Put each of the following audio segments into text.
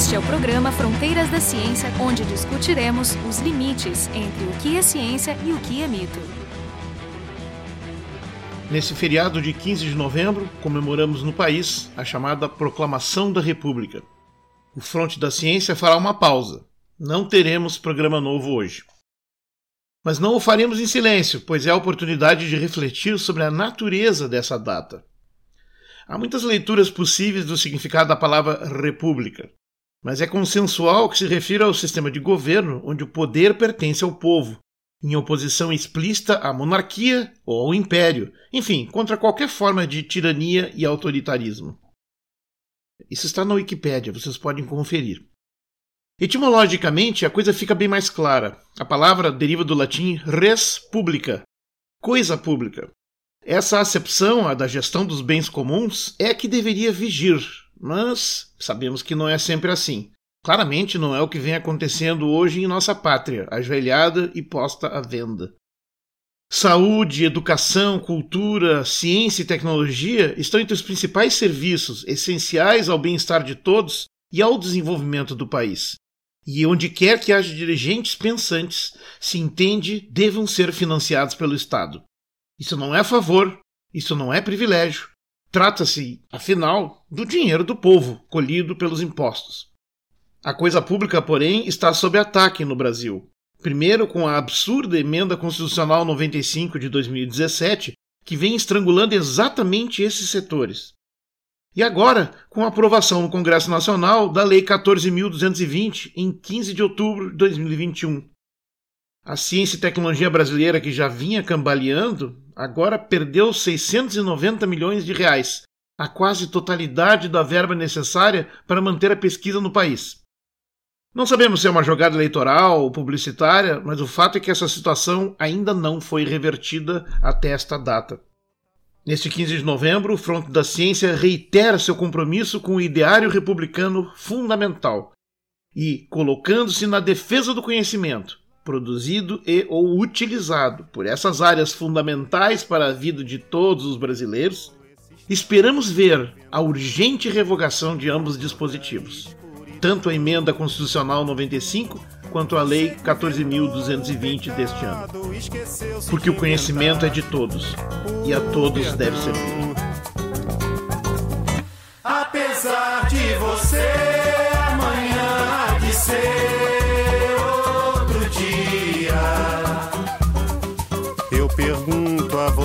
Este é o programa Fronteiras da Ciência, onde discutiremos os limites entre o que é ciência e o que é mito. Nesse feriado de 15 de novembro, comemoramos no país a chamada Proclamação da República. O Fronte da Ciência fará uma pausa. Não teremos programa novo hoje. Mas não o faremos em silêncio, pois é a oportunidade de refletir sobre a natureza dessa data. Há muitas leituras possíveis do significado da palavra república, mas é consensual que se refira ao sistema de governo onde o poder pertence ao povo, em oposição explícita à monarquia ou ao império, enfim, contra qualquer forma de tirania e autoritarismo. Isso está na Wikipédia, vocês podem conferir. Etimologicamente, a coisa fica bem mais clara. A palavra deriva do latim res publica, coisa pública. Essa acepção, a da gestão dos bens comuns, é a que deveria vigir, mas sabemos que não é sempre assim. Claramente não é o que vem acontecendo hoje em nossa pátria, ajoelhada e posta à venda. Saúde, educação, cultura, ciência e tecnologia estão entre os principais serviços essenciais ao bem-estar de todos e ao desenvolvimento do país. E onde quer que haja dirigentes pensantes, se entende, devam ser financiados pelo Estado. Isso não é favor, isso não é privilégio. Trata-se, afinal, do dinheiro do povo, colhido pelos impostos. A coisa pública, porém, está sob ataque no Brasil. Primeiro, com a absurda Emenda Constitucional 95 de 2017, que vem estrangulando exatamente esses setores. E agora, com a aprovação no Congresso Nacional da Lei 14.220, em 15 de outubro de 2021. A ciência e tecnologia brasileira, que já vinha cambaleando, agora perdeu 690 milhões de reais, a quase totalidade da verba necessária para manter a pesquisa no país. Não sabemos se é uma jogada eleitoral ou publicitária, mas o fato é que essa situação ainda não foi revertida até esta data. Neste 15 de novembro, o Fronte da Ciência reitera seu compromisso com o ideário republicano fundamental e, colocando-se na defesa do conhecimento, produzido e ou utilizado por essas áreas fundamentais para a vida de todos os brasileiros, esperamos ver a urgente revogação de ambos dispositivos, tanto a emenda constitucional 95 quanto à Lei 14.220 deste ano. Porque o conhecimento é de todos e a todos deve servir. Apesar de você amanhã de ser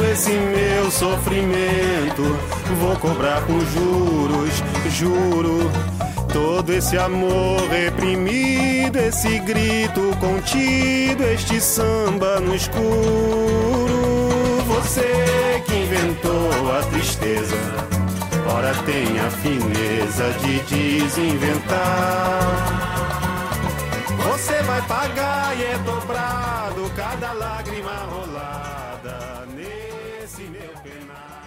esse meu sofrimento, vou cobrar com juros, juro Todo esse amor reprimido, esse grito contido, este samba no escuro. Você que inventou a tristeza, ora tem a fineza de desinventar. Você vai pagar meu penar.